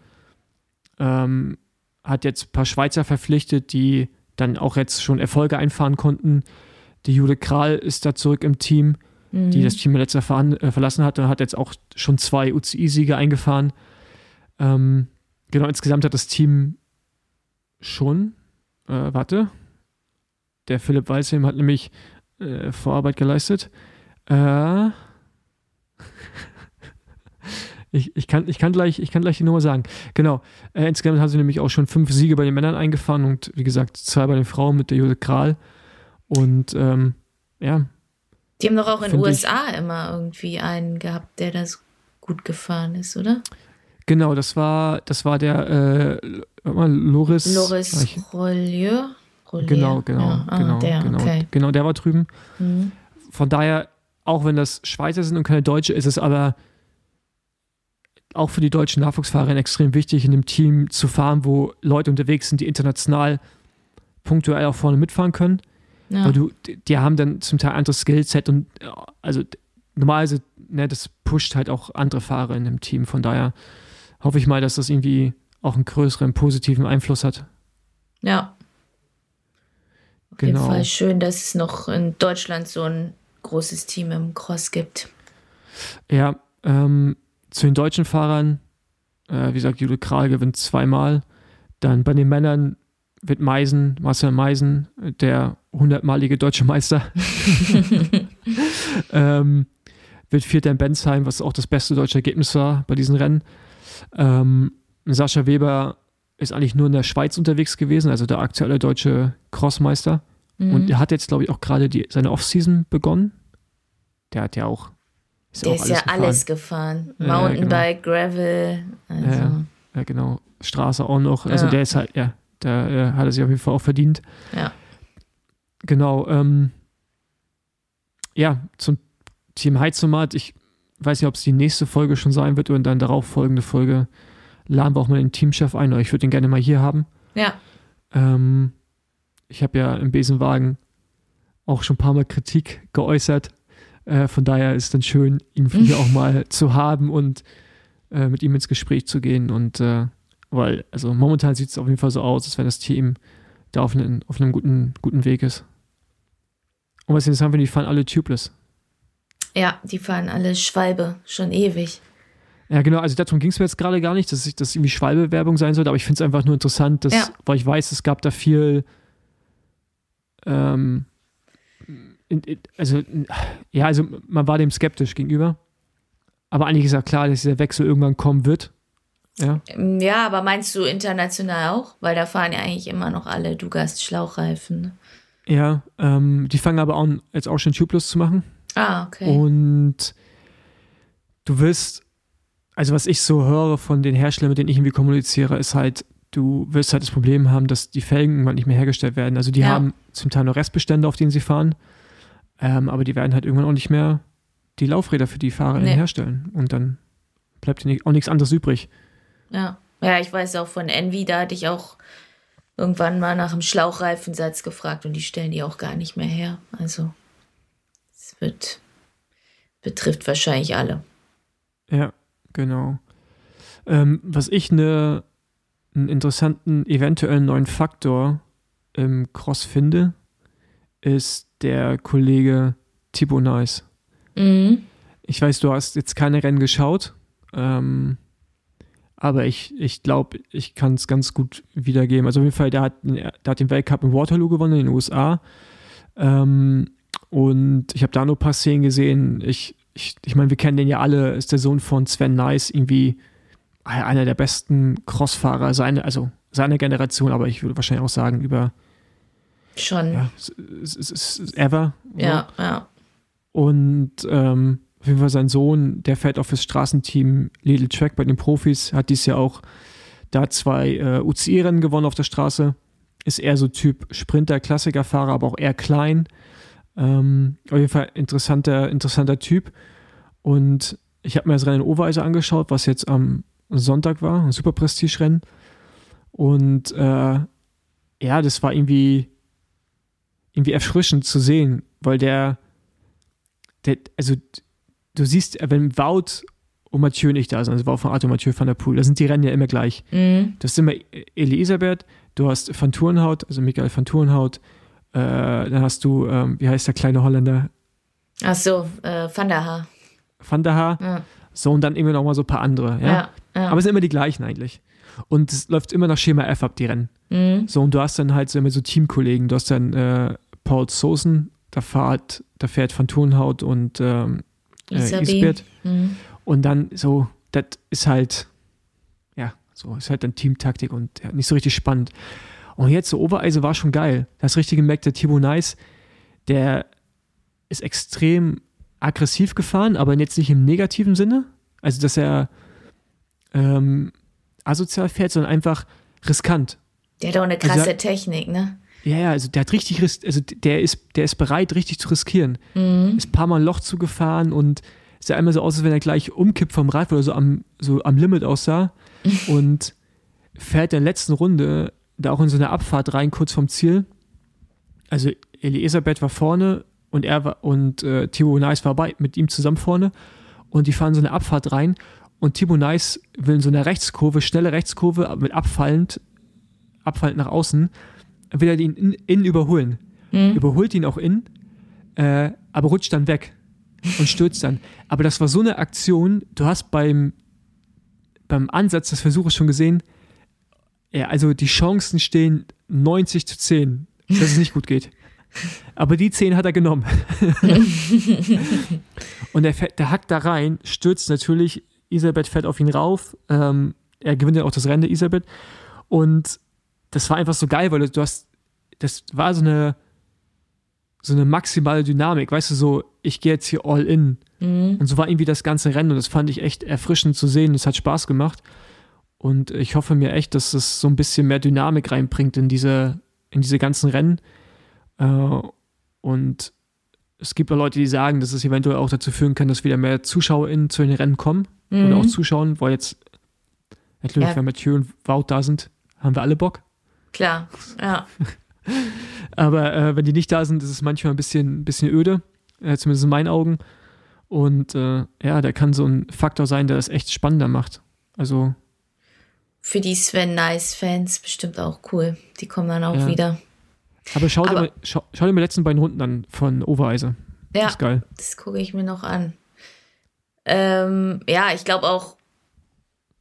ähm, hat jetzt ein paar Schweizer verpflichtet, die dann auch jetzt schon Erfolge einfahren konnten. Die Jule Kral ist da zurück im Team, mhm. die das Team letztes Jahr äh, verlassen hat und hat jetzt auch schon zwei UCI-Siege eingefahren. Ähm, genau, insgesamt hat das Team schon, äh, warte, der Philipp Weißheim hat nämlich äh, Vorarbeit geleistet. Äh, ich, ich, kann, ich, kann gleich, ich kann gleich die Nummer sagen. Genau. Äh, insgesamt haben sie nämlich auch schon fünf Siege bei den Männern eingefahren und wie gesagt, zwei bei den Frauen mit der Jule Kral. Und ähm, ja. Die haben doch auch in den USA ich, immer irgendwie einen gehabt, der das gut gefahren ist, oder? Genau, das war, das war der äh, Loris. Loris Rollieu. Genau, genau, ja. ah, genau, der, genau, okay. genau, der war drüben. Mhm. Von daher auch wenn das Schweizer sind und keine Deutsche, ist es aber auch für die deutschen Nachwuchsfahrer extrem wichtig, in einem Team zu fahren, wo Leute unterwegs sind, die international punktuell auch vorne mitfahren können. Ja. Weil du, die haben dann zum Teil anderes Skillset und also normalerweise, ne, das pusht halt auch andere Fahrer in dem Team. Von daher hoffe ich mal, dass das irgendwie auch einen größeren positiven Einfluss hat. Ja. Auf genau. jeden Fall schön, dass es noch in Deutschland so ein großes Team im Cross gibt. Ja, ähm, zu den deutschen Fahrern, äh, wie gesagt, Jule Kral gewinnt zweimal. Dann bei den Männern wird Meisen, Marcel Meisen, der hundertmalige deutsche Meister. ähm, wird Vierter in Bensheim, was auch das beste deutsche Ergebnis war bei diesen Rennen. Ähm, Sascha Weber ist eigentlich nur in der Schweiz unterwegs gewesen, also der aktuelle deutsche Crossmeister. Mhm. Und er hat jetzt, glaube ich, auch gerade seine Offseason begonnen. Der hat ja auch. Ist der auch ist ja gefahren. alles gefahren. Mountainbike, genau. Gravel. Also. Ja, ja, genau. Straße auch noch. Also der ist halt, ja, der äh, hat er sich auf jeden Fall auch verdient. Ja. Genau. Ähm, ja, zum Team Heizomat. Ich weiß nicht, ob es die nächste Folge schon sein wird oder dann darauf folgende Folge laden wir auch mal den Teamchef ein. Ich würde ihn gerne mal hier haben. Ja. Ähm, ich habe ja im Besenwagen auch schon ein paar Mal Kritik geäußert. Äh, von daher ist es dann schön, ihn hier auch mal zu haben und äh, mit ihm ins Gespräch zu gehen. Und äh, weil, also momentan sieht es auf jeden Fall so aus, als wenn das Team da auf, einen, auf einem guten, guten Weg ist. Und was interessant finde, die fahren alle tubeless. Ja, die fahren alle Schwalbe, schon ewig. Ja, genau, also darum ging es mir jetzt gerade gar nicht, dass das irgendwie Schwalbe-Werbung sein sollte, aber ich finde es einfach nur interessant, dass, ja. weil ich weiß, es gab da viel, ähm, also, ja, also man war dem skeptisch gegenüber. Aber eigentlich ist ja klar, dass dieser Wechsel irgendwann kommen wird. Ja. ja, aber meinst du international auch? Weil da fahren ja eigentlich immer noch alle Dugast Schlauchreifen. Ja, ähm, die fangen aber auch jetzt auch schon tubeless zu machen. Ah, okay. Und du wirst, also was ich so höre von den Herstellern, mit denen ich irgendwie kommuniziere, ist halt, du wirst halt das Problem haben, dass die Felgen irgendwann nicht mehr hergestellt werden. Also die ja. haben zum Teil noch Restbestände, auf denen sie fahren, ähm, aber die werden halt irgendwann auch nicht mehr die Laufräder für die Fahrer nee. herstellen. Und dann bleibt auch nichts anderes übrig. Ja. Ja, ich weiß auch von Envy, da hatte ich auch irgendwann mal nach einem Schlauchreifensatz gefragt und die stellen die auch gar nicht mehr her. Also es wird betrifft wahrscheinlich alle. Ja, genau. Ähm, was ich eine, einen interessanten, eventuellen neuen Faktor im Cross finde, ist der Kollege Thibaut Nice. Mhm. Ich weiß, du hast jetzt keine Rennen geschaut. Ähm, aber ich, ich glaube, ich kann es ganz gut wiedergeben. Also auf jeden Fall, der hat, der hat den Weltcup in Waterloo gewonnen in den USA. Ähm, und ich habe da nur ein paar Szenen gesehen. Ich, ich, ich meine, wir kennen den ja alle, ist der Sohn von Sven Nice, irgendwie einer der besten Crossfahrer, seine, also seiner Generation, aber ich würde wahrscheinlich auch sagen, über schon ja, ever. Ja, so. ja. Und ähm, auf jeden Fall sein Sohn, der fährt auch fürs Straßenteam Little Track bei den Profis, hat dies Jahr auch da zwei äh, UCI-Rennen gewonnen auf der Straße. Ist eher so Typ Sprinter, Klassikerfahrer, aber auch eher klein. Ähm, auf jeden Fall interessanter, interessanter Typ. Und ich habe mir das Rennen in angeschaut, was jetzt am Sonntag war, ein super Prestige-Rennen. Und äh, ja, das war irgendwie, irgendwie erfrischend zu sehen, weil der, der also du siehst, wenn Wout und Mathieu nicht da sind, also Wout von Arthur Mathieu van der Poel, da sind die Rennen ja immer gleich. Mhm. Das ist immer Elisabeth, du hast Van Tourenhout, also Michael Van Tourenhout, äh, dann hast du, ähm, wie heißt der kleine Holländer? Ach so, äh, Van der Haar. Van der Haar. Ja. So, und dann immer noch mal so ein paar andere, ja? ja, ja. Aber es sind immer die gleichen eigentlich. Und es läuft immer nach Schema F ab, die Rennen. Mhm. So, und du hast dann halt so immer so Teamkollegen. Du hast dann äh, Paul Sosen, da fährt, da fährt Van Tourenhout und ähm, äh, Isbert. Mhm. Und dann so, das ist halt, ja, so ist halt dann Teamtaktik und ja, nicht so richtig spannend. Und jetzt so Obereise war schon geil. Das richtig gemerkt, der Thibaut Nice, der ist extrem aggressiv gefahren, aber jetzt nicht im negativen Sinne. Also, dass er ähm, asozial fährt, sondern einfach riskant. Der hat auch eine also krasse Technik, ne? Ja, ja, also der hat richtig, also der ist, der ist bereit, richtig zu riskieren. Mhm. Ist ein paar Mal ein Loch zugefahren und sah einmal so aus, als wenn er gleich umkippt vom Rad oder so am, so am Limit aussah. und fährt in der letzten Runde da auch in so eine Abfahrt rein, kurz vom Ziel. Also Elisabeth war vorne und er war und äh, Thibaut Nice war bei, mit ihm zusammen vorne und die fahren so eine Abfahrt rein und Thibaut Nice will in so eine Rechtskurve, schnelle Rechtskurve mit abfallend, abfallend nach außen will er ihn innen in überholen. Mhm. Überholt ihn auch innen, äh, aber rutscht dann weg und stürzt dann. Aber das war so eine Aktion, du hast beim, beim Ansatz des Versuches schon gesehen, ja, also die Chancen stehen 90 zu 10, dass es nicht gut geht. Aber die 10 hat er genommen. und der, der hackt da rein, stürzt natürlich, Isabeth fährt auf ihn rauf. Ähm, er gewinnt ja auch das Rennen Isabeth. Und das war einfach so geil, weil du hast, das war so eine, so eine maximale Dynamik, weißt du, so, ich gehe jetzt hier all in. Mhm. Und so war irgendwie das ganze Rennen und das fand ich echt erfrischend zu sehen. Es hat Spaß gemacht. Und ich hoffe mir echt, dass es so ein bisschen mehr Dynamik reinbringt in diese, in diese ganzen Rennen. Äh, und es gibt auch Leute, die sagen, dass es eventuell auch dazu führen kann, dass wieder mehr ZuschauerInnen zu den Rennen kommen mhm. oder auch zuschauen, weil jetzt natürlich, ja. wenn Mathieu und Wout da sind, haben wir alle Bock. Klar, ja. Aber äh, wenn die nicht da sind, ist es manchmal ein bisschen, bisschen öde, äh, zumindest in meinen Augen. Und äh, ja, der kann so ein Faktor sein, der das echt spannender macht. Also. Für die Sven Nice-Fans bestimmt auch cool. Die kommen dann auch ja. wieder. Aber schau, dir mal, schau, schau, dir mal die letzten beiden Runden an von Overeise. Ja, das ist geil. Das gucke ich mir noch an. Ähm, ja, ich glaube auch,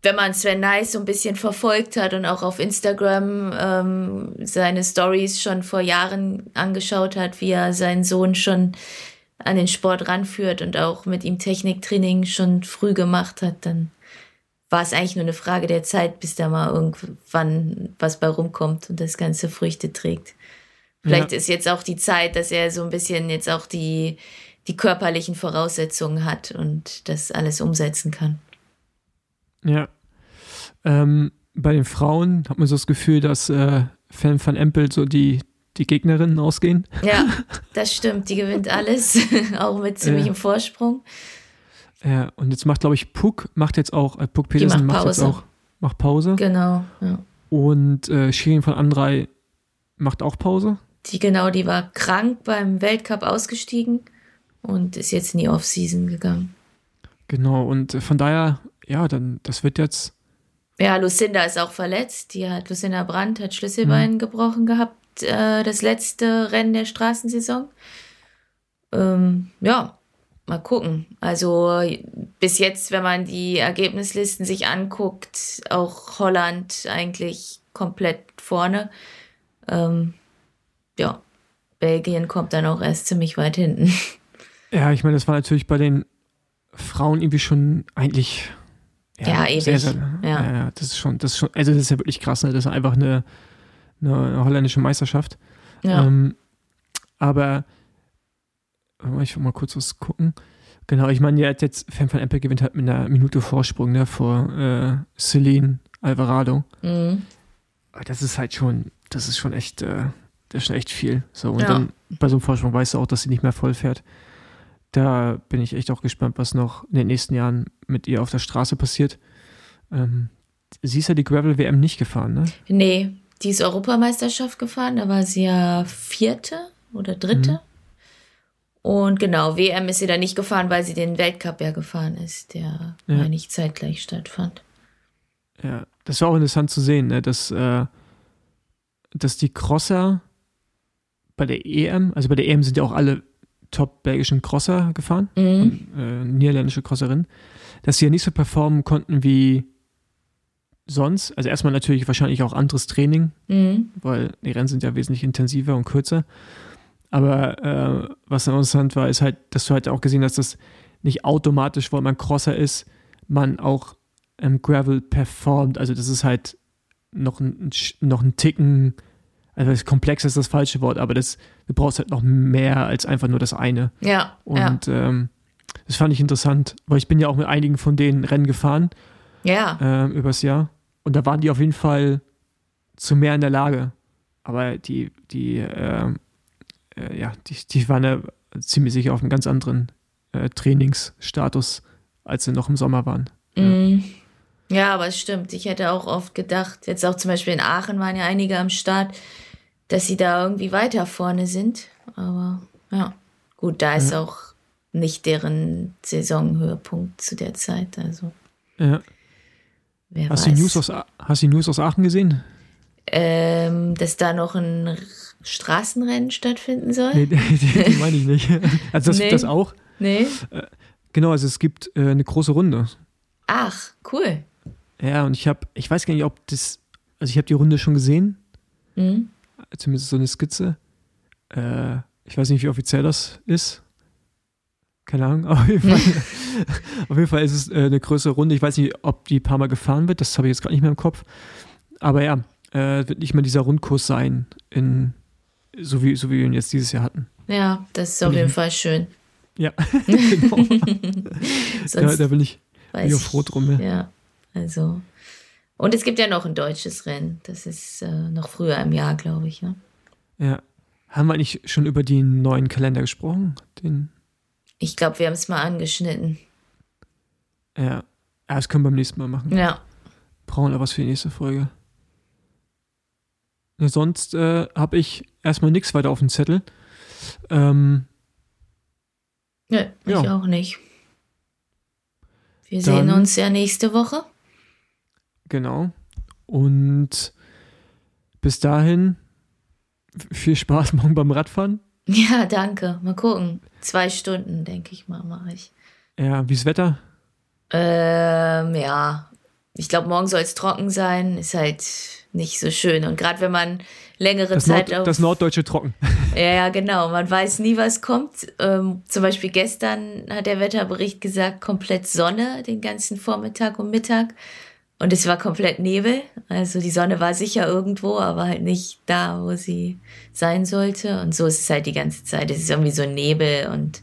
wenn man Sven Nice so ein bisschen verfolgt hat und auch auf Instagram ähm, seine Stories schon vor Jahren angeschaut hat, wie er seinen Sohn schon an den Sport ranführt und auch mit ihm Techniktraining schon früh gemacht hat, dann war es eigentlich nur eine Frage der Zeit, bis da mal irgendwann was bei rumkommt und das Ganze Früchte trägt. Vielleicht ja. ist jetzt auch die Zeit, dass er so ein bisschen jetzt auch die, die körperlichen Voraussetzungen hat und das alles umsetzen kann. Ja. Ähm, bei den Frauen hat man so das Gefühl, dass äh, Fan van Empel so die, die Gegnerinnen ausgehen. Ja, das stimmt. Die gewinnt alles, auch mit ziemlichem ja. Vorsprung. Ja, und jetzt macht, glaube ich, Puck, macht jetzt auch, äh, Puck Petersen macht, macht, jetzt auch, macht Pause. Genau, ja. Und äh, Shirin von Andrei macht auch Pause. Die genau, die war krank beim Weltcup ausgestiegen und ist jetzt in die Offseason gegangen. Genau, und von daher, ja, dann, das wird jetzt. Ja, Lucinda ist auch verletzt. Die hat, Lucinda Brandt hat Schlüsselbein mhm. gebrochen gehabt, äh, das letzte Rennen der Straßensaison. Ähm, ja, mal gucken. Also bis jetzt, wenn man die Ergebnislisten sich anguckt, auch Holland eigentlich komplett vorne. Ähm, ja, Belgien kommt dann auch erst ziemlich weit hinten. Ja, ich meine, das war natürlich bei den Frauen irgendwie schon eigentlich. Ja, ja ewig. Sehr, sehr, ja. ja. das ist schon, das ist schon, also das ist ja wirklich krass, ne? Das ist einfach eine, eine holländische Meisterschaft. Ja. Ähm, aber ich will mal kurz was gucken. Genau, ich meine, jetzt Fan von Apple gewinnt halt mit einer Minute Vorsprung ne, vor äh, Celine Alvarado. Mhm. Das ist halt schon, das ist schon echt, äh, das ist schon echt viel. So, und ja. dann bei so einem Vorsprung weißt du auch, dass sie nicht mehr voll fährt da bin ich echt auch gespannt, was noch in den nächsten Jahren mit ihr auf der Straße passiert. Ähm, sie ist ja die Gravel-WM nicht gefahren, ne? Nee, die ist Europameisterschaft gefahren, da war sie ja vierte oder dritte. Mhm. Und genau, WM ist sie da nicht gefahren, weil sie den Weltcup ja gefahren ist, der, ja. meine ich, zeitgleich stattfand. Ja, das war auch interessant zu sehen, ne? dass, äh, dass die Crosser bei der EM, also bei der EM sind ja auch alle top belgischen Crosser gefahren, mhm. und, äh, niederländische Crosserin, dass sie ja nicht so performen konnten wie sonst. Also erstmal natürlich wahrscheinlich auch anderes Training, mhm. weil die Rennen sind ja wesentlich intensiver und kürzer. Aber äh, was interessant war, ist halt, dass du halt auch gesehen hast, dass nicht automatisch, weil man Crosser ist, man auch im Gravel performt. Also das ist halt noch ein, noch ein Ticken also komplex ist das falsche Wort, aber das, du brauchst halt noch mehr als einfach nur das eine. Ja. Und ja. Ähm, das fand ich interessant, weil ich bin ja auch mit einigen von den Rennen gefahren. Ja. Ähm, übers Jahr. Und da waren die auf jeden Fall zu mehr in der Lage. Aber die, die, ähm, äh, ja, die, die waren ja ziemlich sicher auf einem ganz anderen äh, Trainingsstatus, als sie noch im Sommer waren. Mm. Ja. Ja, aber es stimmt. Ich hätte auch oft gedacht, jetzt auch zum Beispiel in Aachen waren ja einige am Start, dass sie da irgendwie weiter vorne sind. Aber ja, gut, da ist ja. auch nicht deren Saisonhöhepunkt zu der Zeit. Also. Ja. Wer hast, weiß. Du News aus, hast du News aus Aachen gesehen? Ähm, dass da noch ein Straßenrennen stattfinden soll? Nee, die, die meine ich nicht. Also das nee. gibt das auch. Nee. Äh, genau, also es gibt äh, eine große Runde. Ach, cool. Ja, und ich habe, ich weiß gar nicht, ob das, also ich habe die Runde schon gesehen. Mhm zumindest so eine Skizze. Äh, ich weiß nicht, wie offiziell das ist. Keine Ahnung. Auf jeden Fall, auf jeden Fall ist es äh, eine größere Runde. Ich weiß nicht, ob die ein paar Mal gefahren wird. Das habe ich jetzt gerade nicht mehr im Kopf. Aber ja, äh, wird nicht mehr dieser Rundkurs sein, in, so, wie, so wie wir ihn jetzt dieses Jahr hatten. Ja, das ist auf jeden Fall schön. Ja, genau. da, da bin ich, bin ich auch froh drum. Ja. ja, also. Und es gibt ja noch ein deutsches Rennen. Das ist äh, noch früher im Jahr, glaube ich. Ne? Ja. Haben wir eigentlich schon über den neuen Kalender gesprochen? Den ich glaube, wir haben es mal angeschnitten. Ja. ja, das können wir beim nächsten Mal machen. Ja. Brauchen wir was für die nächste Folge. Sonst äh, habe ich erstmal nichts weiter auf dem Zettel. Ähm, Nö, ja. ich auch nicht. Wir Dann, sehen uns ja nächste Woche. Genau. Und bis dahin viel Spaß morgen beim Radfahren. Ja, danke. Mal gucken. Zwei Stunden, denke ich mal, mache ich. Ja, wie ist Wetter? Ähm, ja. Ich glaube, morgen soll es trocken sein. Ist halt nicht so schön. Und gerade wenn man längere das Zeit Nord, auf. Das norddeutsche Trocken. Ja, ja, genau. Man weiß nie, was kommt. Ähm, zum Beispiel gestern hat der Wetterbericht gesagt, komplett Sonne den ganzen Vormittag und Mittag. Und es war komplett Nebel. Also die Sonne war sicher irgendwo, aber halt nicht da, wo sie sein sollte. Und so ist es halt die ganze Zeit. Es ist irgendwie so Nebel und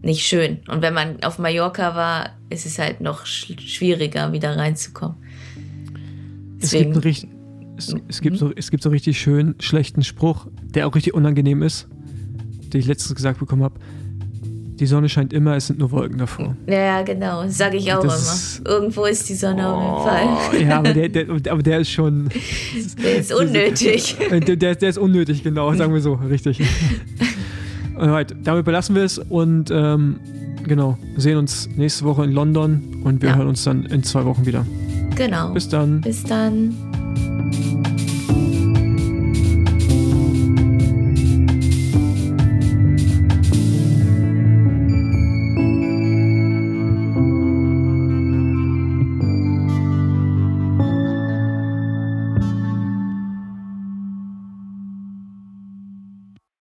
nicht schön. Und wenn man auf Mallorca war, ist es halt noch schwieriger, wieder reinzukommen. Deswegen, es, gibt es, es, gibt so, es gibt so richtig schön schlechten Spruch, der auch richtig unangenehm ist, den ich letztens gesagt bekommen habe die Sonne scheint immer, es sind nur Wolken davor. Ja, genau, sage ich auch das immer. Irgendwo ist die Sonne oh, auf jeden Fall. Ja, aber der, der, aber der ist schon. Der ist unnötig. Der, der, der ist unnötig, genau, sagen wir so, richtig. Alright, damit belassen wir es und ähm, genau, sehen uns nächste Woche in London und wir ja. hören uns dann in zwei Wochen wieder. Genau. Bis dann. Bis dann.